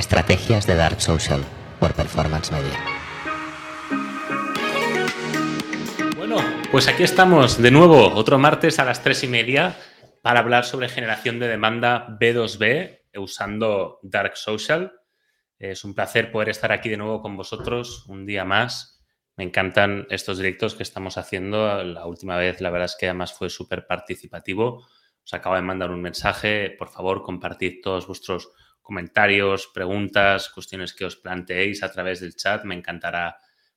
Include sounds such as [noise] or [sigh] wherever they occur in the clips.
Estrategias de Dark Social por Performance Media. Bueno, pues aquí estamos de nuevo, otro martes a las tres y media, para hablar sobre generación de demanda B2B usando Dark Social. Es un placer poder estar aquí de nuevo con vosotros un día más. Me encantan estos directos que estamos haciendo. La última vez, la verdad es que además fue súper participativo. Os acabo de mandar un mensaje. Por favor, compartid todos vuestros comentarios, preguntas, cuestiones que os planteéis a través del chat. Me encantará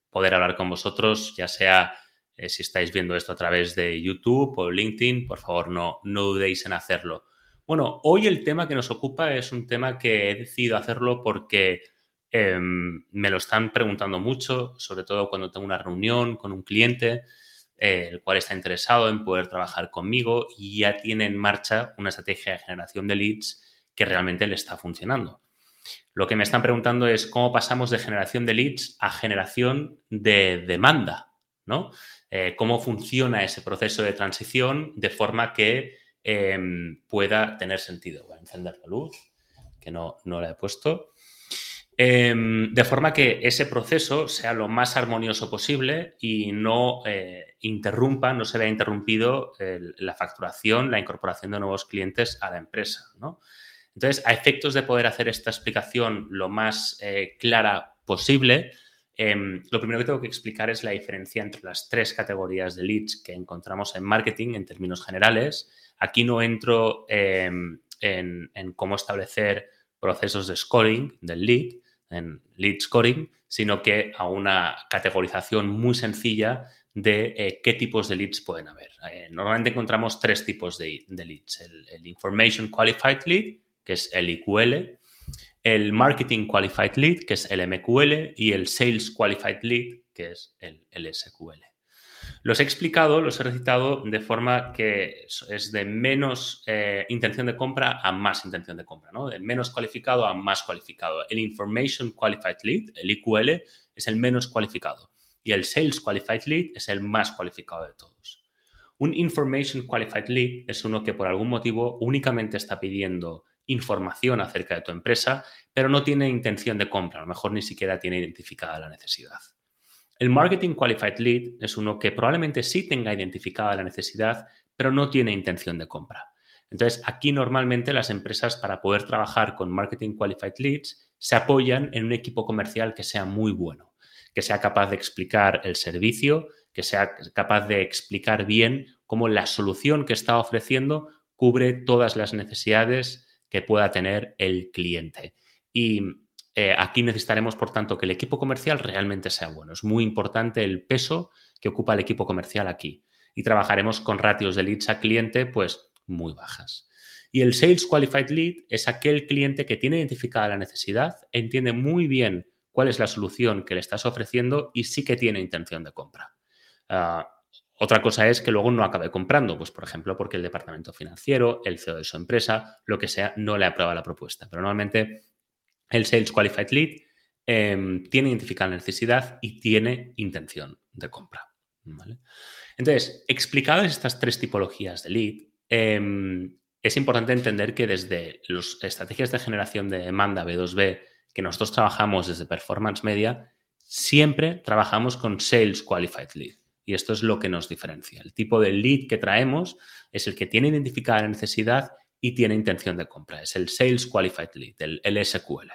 poder hablar con vosotros, ya sea eh, si estáis viendo esto a través de YouTube o LinkedIn, por favor no, no dudéis en hacerlo. Bueno, hoy el tema que nos ocupa es un tema que he decidido hacerlo porque em, me lo están preguntando mucho, sobre todo cuando tengo una reunión con un cliente, eh, el cual está interesado en poder trabajar conmigo y ya tiene en marcha una estrategia de generación de leads que realmente le está funcionando. Lo que me están preguntando es cómo pasamos de generación de leads a generación de demanda, ¿no? Eh, cómo funciona ese proceso de transición de forma que em, pueda tener sentido. Voy a encender la luz, que no, no la he puesto. Em, de forma que ese proceso sea lo más armonioso posible y no eh, interrumpa, no se vea interrumpido la facturación, la incorporación de nuevos clientes a la empresa. ¿no? Entonces, a efectos de poder hacer esta explicación lo más eh, clara posible, em, lo primero que tengo que explicar es la diferencia entre las tres categorías de leads que encontramos en marketing en términos generales. Aquí no entro em, en, cómo establecer procesos de scoring del lead, en lead scoring, sino que a una categorización muy sencilla de eh, qué tipos de leads pueden haber. Eh, normalmente encontramos tres tipos de, leads. el, Information Qualified Lead, que es el IQL, el Marketing Qualified Lead, que es el MQL, y el Sales Qualified Lead, que es el, SQL. Los he explicado, los he recitado de forma que es de menos eh, intención de compra a más intención de compra, ¿no? De menos cualificado a más cualificado. El Information Qualified Lead, el IQL, es el menos cualificado. Y el Sales Qualified Lead es el más cualificado de todos. Un Information Qualified Lead es uno que por algún motivo únicamente está pidiendo información acerca de tu empresa, pero no tiene intención de compra, a lo mejor ni siquiera tiene identificada la necesidad. El Marketing Qualified Lead es uno que probablemente sí tenga identificada la necesidad, pero no tiene intención de compra. Entonces, aquí normalmente las empresas para poder trabajar con Marketing Qualified Leads se apoyan en un equipo comercial que sea muy bueno, que sea capaz de explicar el servicio, que sea capaz de explicar bien cómo la solución que está ofreciendo cubre todas las necesidades que pueda tener el cliente. Y eh, aquí necesitaremos, por tanto, que el equipo comercial realmente sea bueno. Es muy importante el peso que ocupa el equipo comercial aquí. Y trabajaremos con ratios de leads a cliente, pues, muy bajas. Y el Sales Qualified Lead es aquel cliente que tiene identificada la necesidad, entiende muy bien cuál es la solución que le estás ofreciendo y sí que tiene intención de compra. Ah, otra cosa es que luego no acabe comprando, pues por ejemplo, porque el departamento financiero, el CEO de su empresa, lo que sea, no le aprueba la propuesta. Pero normalmente el Sales Qualified Lead em, tiene identificada la necesidad y tiene intención de compra. Entonces, explicadas estas tres tipologías de lead, em, es importante entender que desde las estrategias de generación de demanda B2B que nosotros trabajamos desde Performance Media, siempre trabajamos con Sales Qualified Lead. Y esto es lo que nos diferencia. El tipo de lead que traemos es el que tiene identificada la necesidad y tiene intención de compra. Es el Sales Qualified Lead, el, SQL.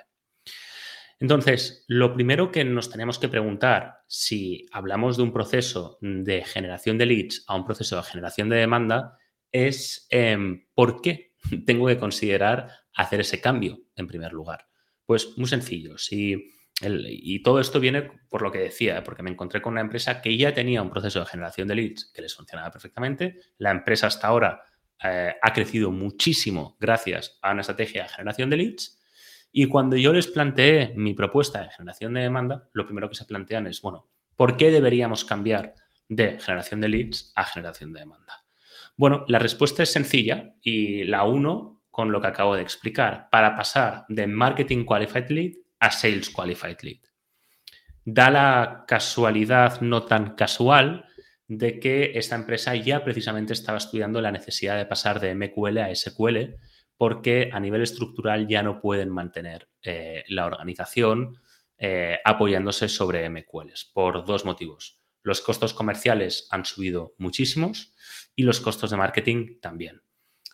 Entonces, lo primero que nos tenemos que preguntar si hablamos de un proceso de generación de leads a un proceso de generación de demanda es em, por qué [laughs] tengo que considerar hacer ese cambio en primer lugar. Pues muy sencillo. Si y todo esto viene por lo que decía, porque me encontré con una empresa que ya tenía un proceso de generación de leads que les funcionaba perfectamente. La empresa hasta ahora eh, ha crecido muchísimo gracias a una estrategia de generación de leads. Y cuando yo les planteé mi propuesta de generación de demanda, lo primero que se plantean es, bueno, ¿por qué deberíamos cambiar de generación de leads a generación de demanda? Bueno, la respuesta es sencilla y la uno con lo que acabo de explicar. Para pasar de Marketing Qualified Lead a Sales Qualified Lead. Da la casualidad no tan casual de que esta empresa ya precisamente estaba estudiando la necesidad de pasar de MQL a SQL porque a nivel estructural ya no pueden mantener eh, la organización eh, apoyándose sobre MQLs por dos motivos. Los costos comerciales han subido muchísimos y los costos de marketing también.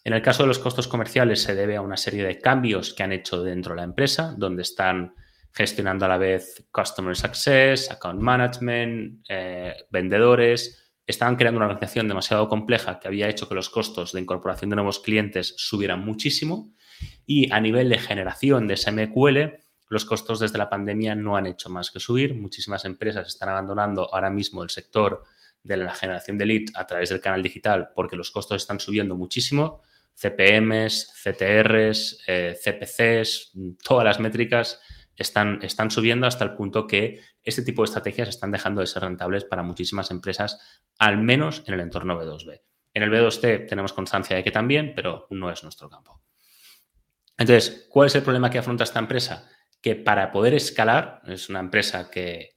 En el caso de los costos comerciales se debe a una serie de cambios que han hecho dentro de la empresa, donde están gestionando a la vez Customer Success, Account Management, eh, vendedores. Estaban creando una organización demasiado compleja que había hecho que los costos de incorporación de nuevos clientes subieran muchísimo. Y a nivel de generación de SMQL, los costos desde la pandemia no han hecho más que subir. Muchísimas empresas están abandonando ahora mismo el sector de la generación de leads a través del canal digital porque los costos están subiendo muchísimo. CPMs, CTRs, eh, CPCs, todas las métricas están, están subiendo hasta el punto que este tipo de estrategias están dejando de ser rentables para muchísimas empresas, al menos en el entorno B2B. En el B2C tenemos constancia de que también, pero no es nuestro campo. Entonces, ¿cuál es el problema que afronta esta empresa? Que para poder escalar, es una empresa que,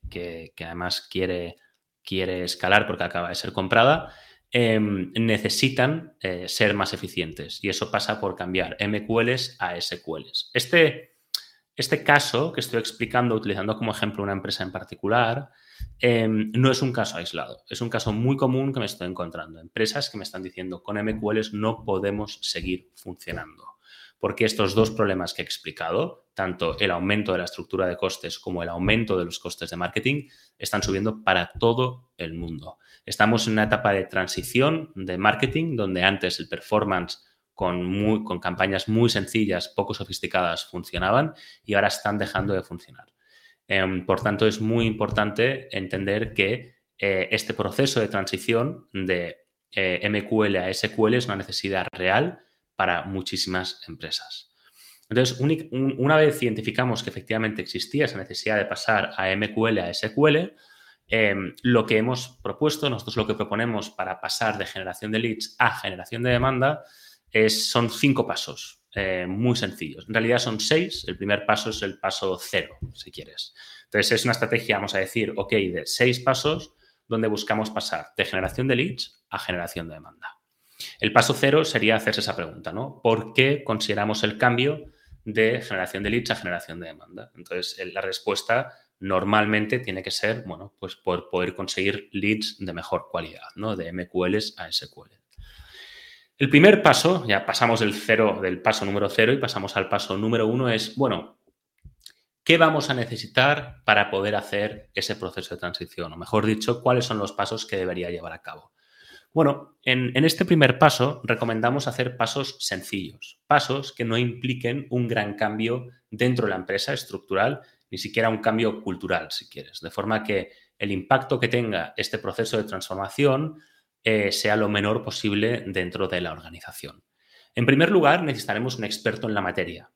además quiere, quiere escalar porque acaba de ser comprada, em, necesitan eh, ser más eficientes y eso pasa por cambiar MQLs a SQLs. Este, este caso que estoy explicando utilizando como ejemplo una empresa en particular, em, no es un caso aislado, es un caso muy común que me estoy encontrando. Empresas que me están diciendo con MQLs no podemos seguir funcionando. Porque estos dos problemas que he explicado, tanto el aumento de la estructura de costes como el aumento de los costes de marketing, están subiendo para todo el mundo. Estamos en una etapa de transición de marketing donde antes el performance con, con campañas muy sencillas, poco sofisticadas, funcionaban y ahora están dejando de funcionar. Em, por tanto, es muy importante entender que eh, este proceso de transición de eh, MQL a SQL es una necesidad real para muchísimas empresas. Entonces, una vez identificamos que efectivamente existía esa necesidad de pasar a MQL a SQL, em, lo que hemos propuesto, nosotros lo que proponemos para pasar de generación de leads a generación de demanda, son cinco pasos eh, muy sencillos. En realidad son seis. El primer paso es el paso cero, si quieres. Entonces es una estrategia, vamos a decir, ok, de seis pasos donde buscamos pasar de generación de leads a generación de demanda. El paso cero sería hacerse esa pregunta, ¿no? ¿Por qué consideramos el cambio de generación de leads a generación de demanda? Entonces, la respuesta normalmente tiene que ser, bueno, pues por poder conseguir leads de mejor calidad, ¿no? De MQLs a SQL. El primer paso, ya pasamos del cero, del paso número cero y pasamos al paso número uno, es, bueno, ¿qué vamos a necesitar para poder hacer ese proceso de transición? O mejor dicho, ¿cuáles son los pasos que debería llevar a cabo? Bueno, en, este primer paso recomendamos hacer pasos sencillos, pasos que no impliquen un gran cambio dentro de la empresa estructural, ni siquiera un cambio cultural, si quieres, de forma que el impacto que tenga este proceso de transformación eh, sea lo menor posible dentro de la organización. En primer lugar, necesitaremos un experto en la materia,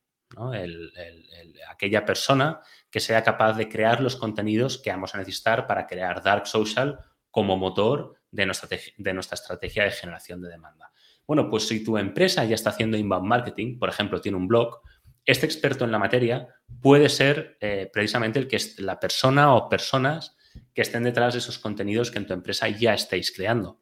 aquella persona que sea capaz de crear los contenidos que vamos a necesitar para crear Dark Social como motor de nuestra, de nuestra estrategia de generación de demanda. Bueno, pues si tu empresa ya está haciendo inbound marketing, por ejemplo, tiene un blog, este experto en la materia puede ser eh, precisamente el que es la persona o personas que estén detrás de esos contenidos que en tu empresa ya estáis creando.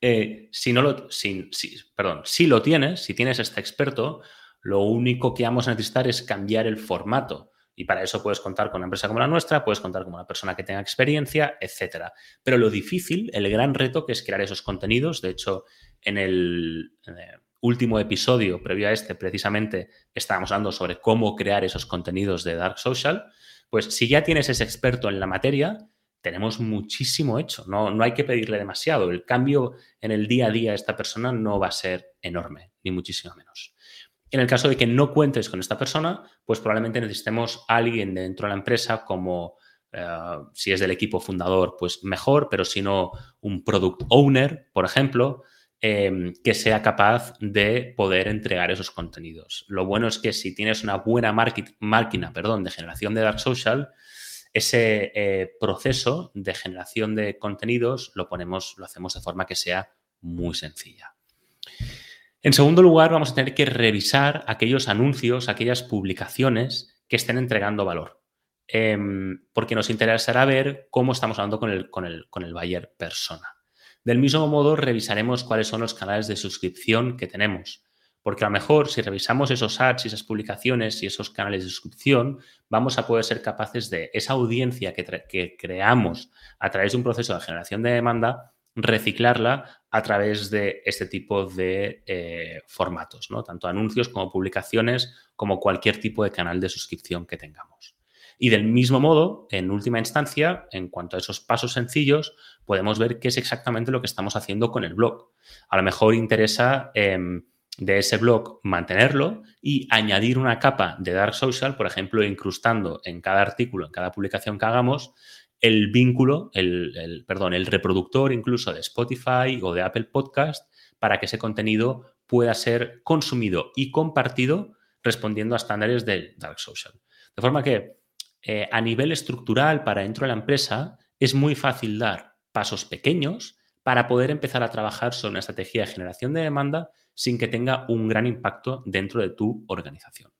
Eh, si no lo, si, perdón, si lo tienes, si tienes este experto, lo único que vamos a necesitar es cambiar el formato. Y para eso puedes contar con una empresa como la nuestra, puedes contar con una persona que tenga experiencia, etcétera. Pero lo difícil, el gran reto que es crear esos contenidos, de hecho, en el último episodio previo a este, precisamente estábamos hablando sobre cómo crear esos contenidos de Dark Social. Pues si ya tienes ese experto en la materia, tenemos muchísimo hecho, no, no hay que pedirle demasiado. El cambio en el día a día de esta persona no va a ser enorme, ni muchísimo menos. En el caso de que no cuentes con esta persona, pues probablemente necesitemos a alguien dentro de la empresa como eh, si es del equipo fundador, pues mejor, pero si no, un product owner, por ejemplo, em, que sea capaz de poder entregar esos contenidos. Lo bueno es que si tienes una buena máquina perdón, de generación de Dark Social, ese eh, proceso de generación de contenidos lo ponemos, lo hacemos de forma que sea muy sencilla. En segundo lugar, vamos a tener que revisar aquellos anuncios, aquellas publicaciones que estén entregando valor. Em, porque nos interesará ver cómo estamos hablando con el, con, el, con el buyer persona. Del mismo modo, revisaremos cuáles son los canales de suscripción que tenemos Porque a lo mejor si revisamos esos ads y esas publicaciones y esos canales de suscripción, vamos a poder ser capaces de esa audiencia que, creamos a través de un proceso de generación de demanda, reciclarla a través de este tipo de eh, formatos, ¿no? tanto anuncios como publicaciones, como cualquier tipo de canal de suscripción que tengamos. Y del mismo modo, en última instancia, en cuanto a esos pasos sencillos, podemos ver qué es exactamente lo que estamos haciendo con el blog. A lo mejor interesa em, de ese blog mantenerlo y añadir una capa de Dark Social, por ejemplo, incrustando en cada artículo, en cada publicación que hagamos, el vínculo, el, perdón, el reproductor incluso de Spotify o de Apple Podcast para que ese contenido pueda ser consumido y compartido respondiendo a estándares del Dark Social. De forma que eh, a nivel estructural para dentro de la empresa es muy fácil dar pasos pequeños para poder empezar a trabajar sobre una estrategia de generación de demanda sin que tenga un gran impacto dentro de tu organización.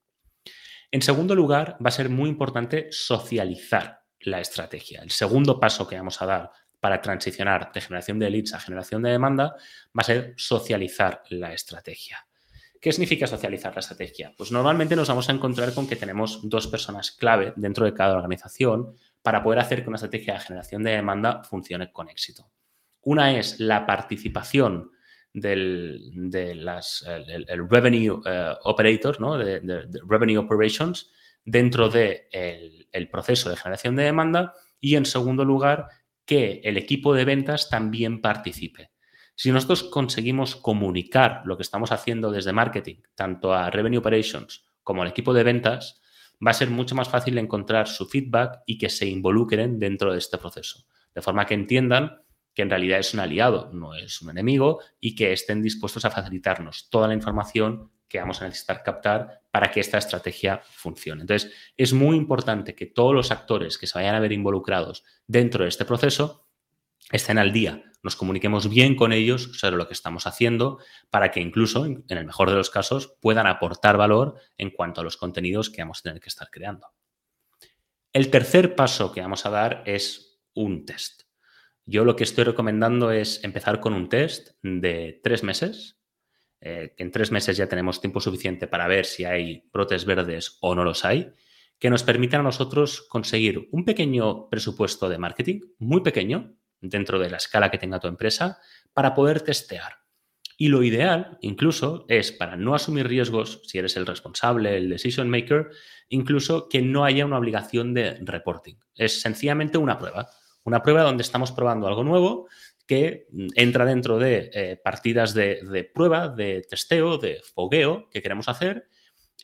En segundo lugar, va a ser muy importante socializar la estrategia. El segundo paso que vamos a dar para transicionar de generación de leads a generación de demanda va a ser socializar la estrategia. ¿Qué significa socializar la estrategia? Pues normalmente nos vamos a encontrar con que tenemos dos personas clave dentro de cada organización para poder hacer que una estrategia de generación de demanda funcione con éxito. Una es la participación del de el, revenue eh, operator, ¿no? de, revenue operations, dentro del de el proceso de generación de demanda y, en segundo lugar, que el equipo de ventas también participe. Si nosotros conseguimos comunicar lo que estamos haciendo desde marketing, tanto a Revenue Operations como al equipo de ventas, va a ser mucho más fácil encontrar su feedback y que se involucren dentro de este proceso. De forma que entiendan que en realidad es un aliado, no es un enemigo, y que estén dispuestos a facilitarnos toda la información que vamos a necesitar captar para que esta estrategia funcione. Entonces, es muy importante que todos los actores que se vayan a ver involucrados dentro de este proceso estén al día, nos comuniquemos bien con ellos sobre lo que estamos haciendo para que incluso, en el mejor de los casos, puedan aportar valor en cuanto a los contenidos que vamos a tener que estar creando. El tercer paso que vamos a dar es un test. Yo lo que estoy recomendando es empezar con un test de tres meses. Eh, en tres meses ya tenemos tiempo suficiente para ver si hay brotes verdes o no los hay, que nos permitan a nosotros conseguir un pequeño presupuesto de marketing, muy pequeño, dentro de la escala que tenga tu empresa, para poder testear. Y lo ideal, incluso, es para no asumir riesgos, si eres el responsable, el decision maker, incluso que no haya una obligación de reporting. Es sencillamente una prueba. Una prueba donde estamos probando algo nuevo que entra dentro de eh, partidas de, prueba, de testeo, de fogueo que queremos hacer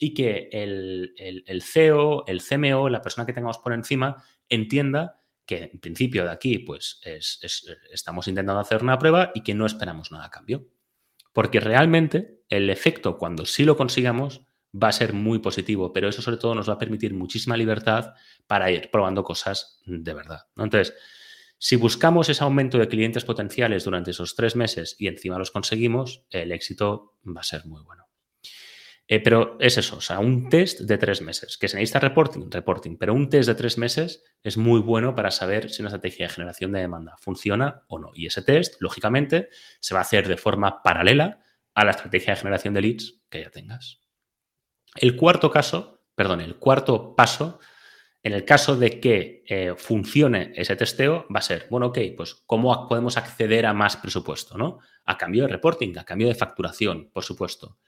y que el, el, CEO, el CMO, la persona que tengamos por encima, entienda que en principio de aquí pues estamos intentando hacer una prueba y que no esperamos nada a cambio. Porque realmente el efecto cuando sí lo consigamos va a ser muy positivo, pero eso sobre todo nos va a permitir muchísima libertad para ir probando cosas de verdad. Entonces, si buscamos ese aumento de clientes potenciales durante esos tres meses y encima los conseguimos, el éxito va a ser muy bueno. Eh, pero es eso, o sea, un test de tres meses. Que se necesita reporting, reporting, pero un test de tres meses es muy bueno para saber si una estrategia de generación de demanda funciona o no. Y ese test, lógicamente, se va a hacer de forma paralela a la estrategia de generación de leads que ya tengas. El cuarto caso, perdón, el cuarto paso, en el caso de que eh, funcione ese testeo, va a ser, bueno, ok, pues cómo podemos acceder a más presupuesto, ¿no? A cambio de reporting, a cambio de facturación, por supuesto.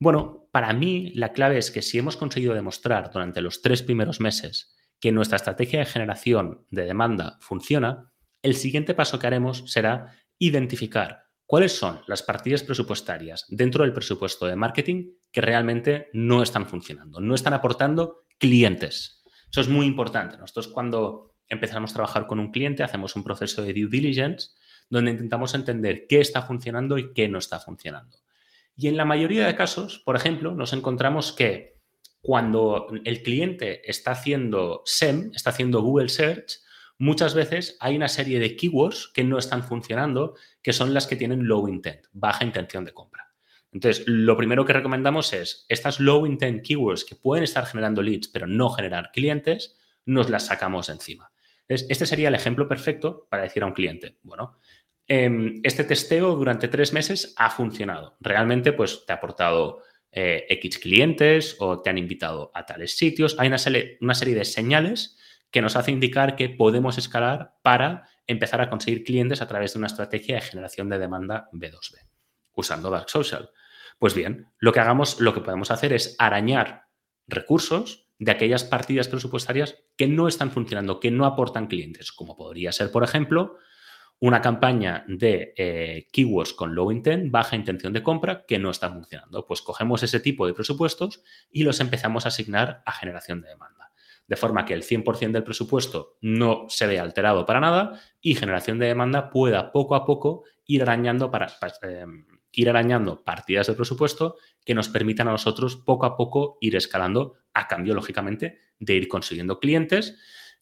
Bueno, para mí la clave es que si hemos conseguido demostrar durante los tres primeros meses que nuestra estrategia de generación de demanda funciona, el siguiente paso que haremos será identificar cuáles son las partidas presupuestarias dentro del presupuesto de marketing que realmente no están funcionando, no están aportando clientes. Eso es muy importante. Nosotros cuando empezamos a trabajar con un cliente hacemos un proceso de due diligence donde intentamos entender qué está funcionando y qué no está funcionando. Y en la mayoría de casos, por ejemplo, nos encontramos que cuando el cliente está haciendo SEM, está haciendo Google Search, muchas veces hay una serie de keywords que no están funcionando, que son las que tienen low intent, baja intención de compra. Entonces, lo primero que recomendamos es estas low intent keywords que pueden estar generando leads, pero no generar clientes, nos las sacamos encima. este sería el ejemplo perfecto para decir a un cliente, bueno, Em, este testeo durante tres meses ha funcionado. Realmente, pues te ha aportado eh, X clientes o te han invitado a tales sitios. Hay una una serie de señales que nos hace indicar que podemos escalar para empezar a conseguir clientes a través de una estrategia de generación de demanda B2B, usando Dark Social. Pues bien, lo que hagamos, lo que podemos hacer es arañar recursos de aquellas partidas presupuestarias que no están funcionando, que no aportan clientes, como podría ser, por ejemplo, una campaña de eh, keywords con low intent, baja intención de compra, que no está funcionando. Pues cogemos ese tipo de presupuestos y los empezamos a asignar a generación de demanda de forma que el 100% del presupuesto no se vea alterado para nada y generación de demanda pueda poco a poco ir arañando, para, em, ir arañando partidas de presupuesto que nos permitan a nosotros poco a poco ir escalando a cambio, lógicamente, de ir consiguiendo clientes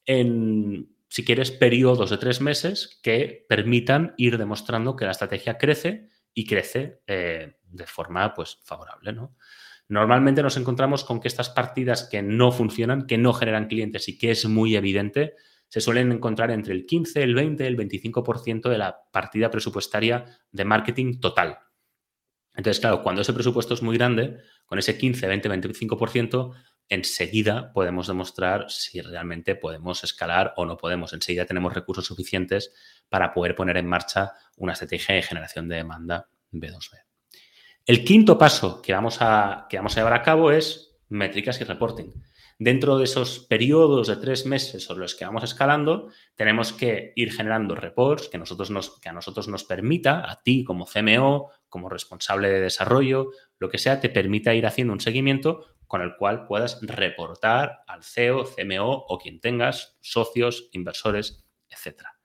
en, si quieres, periodos de tres meses que permitan ir demostrando que la estrategia crece y crece eh, de forma pues, favorable. ¿no? Normalmente nos encontramos con que estas partidas que no funcionan, que no generan clientes y que es muy evidente, se suelen encontrar entre el 15, el 20, el 25% de la partida presupuestaria de marketing total. Entonces, claro, cuando ese presupuesto es muy grande, con ese 15, 20, 25%, enseguida podemos demostrar si realmente podemos escalar o no podemos. Enseguida tenemos recursos suficientes para poder poner en marcha una estrategia de generación de demanda B2B. El quinto paso que vamos, a, que vamos a llevar a cabo es métricas y reporting. Dentro de esos periodos de tres meses sobre los que vamos escalando, tenemos que ir generando reports que, a nosotros nos permita, a ti como CMO, como responsable de desarrollo, lo que sea, te permita ir haciendo un seguimiento con el cual puedas reportar al CEO, CMO o quien tengas, socios, inversores, etcétera.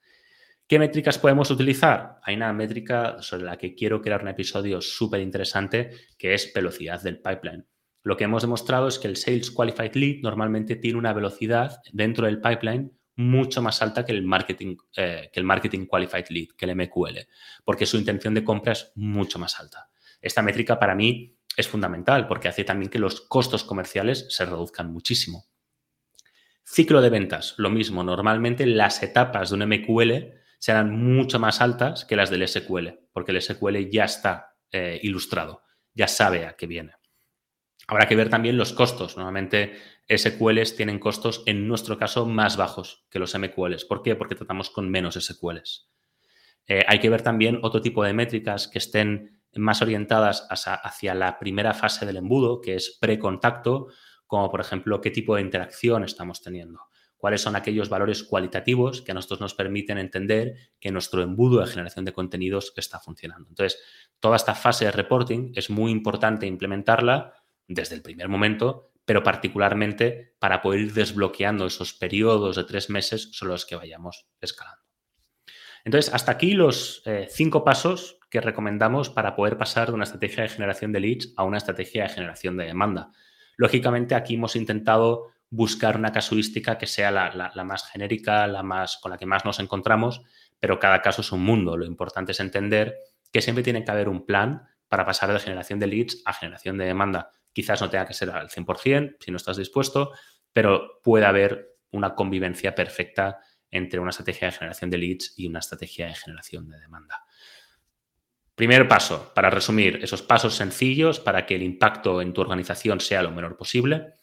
¿Qué métricas podemos utilizar? Hay una métrica sobre la que quiero crear un episodio súper interesante que es velocidad del pipeline. Lo que hemos demostrado es que el Sales Qualified Lead normalmente tiene una velocidad dentro del pipeline mucho más alta que el marketing, eh, que el marketing qualified lead, que el MQL, porque su intención de compra es mucho más alta. Esta métrica para mí es fundamental porque hace también que los costos comerciales se reduzcan muchísimo. Ciclo de ventas, lo mismo. Normalmente las etapas de un MQL serán mucho más altas que las del SQL, porque el SQL ya está eh, ilustrado, ya sabe a qué viene. Habrá que ver también los costos. Normalmente SQLs tienen costos, en nuestro caso, más bajos que los MQLs. ¿Por qué? Porque tratamos con menos SQLs. Eh, hay que ver también otro tipo de métricas que estén más orientadas hacia la primera fase del embudo, que es precontacto, como por ejemplo qué tipo de interacción estamos teniendo cuáles son aquellos valores cualitativos que a nosotros nos permiten entender que nuestro embudo de generación de contenidos está funcionando. Entonces, toda esta fase de reporting es muy importante implementarla desde el primer momento, pero particularmente para poder ir desbloqueando esos periodos de tres meses sobre los que vayamos escalando. Entonces, hasta aquí los eh, cinco pasos que recomendamos para poder pasar de una estrategia de generación de leads a una estrategia de generación de demanda. Lógicamente, aquí hemos intentado buscar una casuística que sea la, más genérica, la más con la que más nos encontramos, pero cada caso es un mundo. Lo importante es entender que siempre tiene que haber un plan para pasar de generación de leads a generación de demanda. Quizás no tenga que ser al 100% si no estás dispuesto, pero puede haber una convivencia perfecta entre una estrategia de generación de leads y una estrategia de generación de demanda. Primer paso, para resumir, esos pasos sencillos para que el impacto en tu organización sea lo menor posible.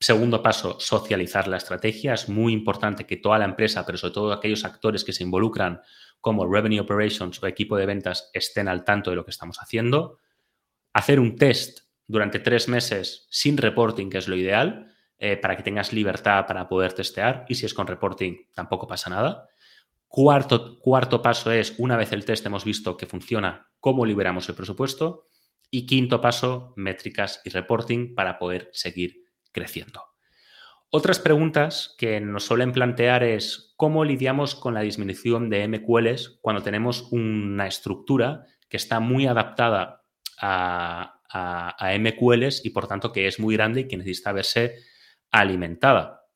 Segundo paso, socializar la estrategia. Es muy importante que toda la empresa, pero sobre todo aquellos actores que se involucran como Revenue Operations o equipo de ventas estén al tanto de lo que estamos haciendo. Hacer un test durante tres meses sin reporting, que es lo ideal, eh, para que tengas libertad para poder testear. Y si es con reporting, tampoco pasa nada. Cuarto, cuarto paso es, una vez el test hemos visto que funciona, cómo liberamos el presupuesto. Y quinto paso, métricas y reporting para poder seguir creciendo. Otras preguntas que nos suelen plantear es cómo lidiamos con la disminución de MQLs cuando tenemos una estructura que está muy adaptada a, MQLs y por tanto que es muy grande y que necesita verse alimentada.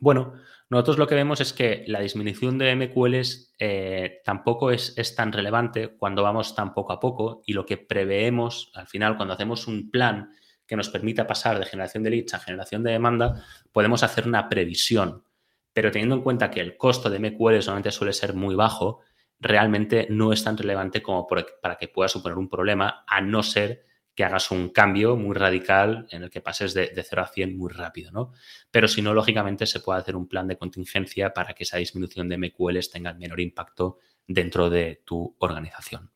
Bueno, nosotros lo que vemos es que la disminución de MQLs eh, tampoco es, es, tan relevante cuando vamos tan poco a poco y lo que preveemos al final cuando hacemos un plan que nos permita pasar de generación de leads a generación de demanda, podemos hacer una previsión. Pero teniendo en cuenta que el costo de MQL solamente suele ser muy bajo, realmente no es tan relevante como para que pueda suponer un problema, a no ser que hagas un cambio muy radical en el que pases de, 0 a 100 muy rápido, ¿no? Pero si no, lógicamente se puede hacer un plan de contingencia para que esa disminución de MQLs tenga el menor impacto dentro de tu organización.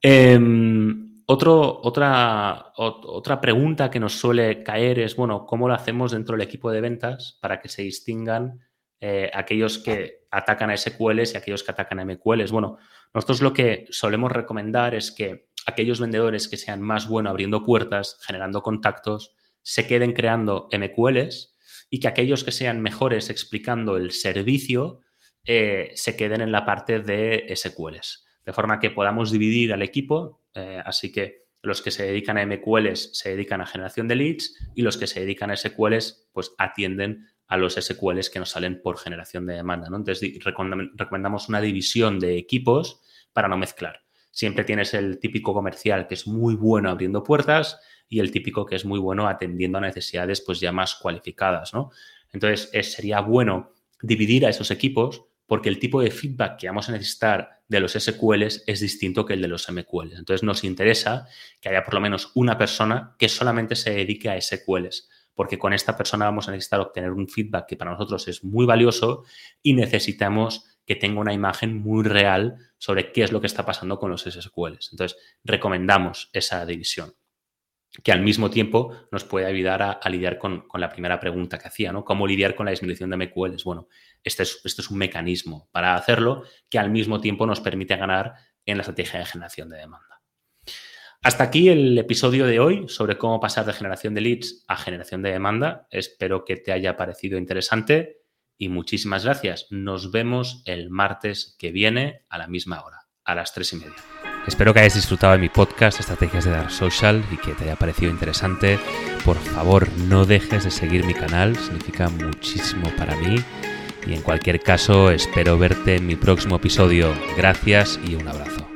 Em, otra, otra pregunta que nos suele caer es, bueno, ¿cómo lo hacemos dentro del equipo de ventas para que se distingan eh, aquellos que atacan a SQLs y aquellos que atacan a MQLs? Bueno, nosotros lo que solemos recomendar es que aquellos vendedores que sean más buenos abriendo puertas, generando contactos, se queden creando MQLs y que aquellos que sean mejores explicando el servicio eh, se queden en la parte de SQLs. De forma que podamos dividir al equipo, eh, así que los que se dedican a MQLs se dedican a generación de leads y los que se dedican a SQLs pues atienden a los SQLs que nos salen por generación de demanda. ¿no? Entonces recomendamos una división de equipos para no mezclar. Siempre tienes el típico comercial que es muy bueno abriendo puertas y el típico que es muy bueno atendiendo a necesidades pues ya más cualificadas, ¿no? Entonces, sería bueno dividir a esos equipos porque el tipo de feedback que vamos a necesitar de los SQLs es distinto que el de los MQLs. Entonces, nos interesa que haya por lo menos una persona que solamente se dedique a SQLs, porque con esta persona vamos a necesitar obtener un feedback que para nosotros es muy valioso y necesitamos que tenga una imagen muy real sobre qué es lo que está pasando con los SQLs. Entonces, recomendamos esa división, que al mismo tiempo nos puede ayudar a, lidiar con, la primera pregunta que hacía, ¿no? ¿Cómo lidiar con la disminución de MQLs? Bueno, este es, este es un mecanismo para hacerlo que al mismo tiempo nos permite ganar en la estrategia de generación de demanda. Hasta aquí el episodio de hoy sobre cómo pasar de generación de leads a generación de demanda. Espero que te haya parecido interesante y muchísimas gracias. Nos vemos el martes que viene a la misma hora, a las tres y media. Espero que hayas disfrutado de mi podcast Estrategias de Dark Social y que te haya parecido interesante. Por favor, no dejes de seguir mi canal, significa muchísimo para mí. Y en cualquier caso, espero verte en mi próximo episodio. Gracias y un abrazo.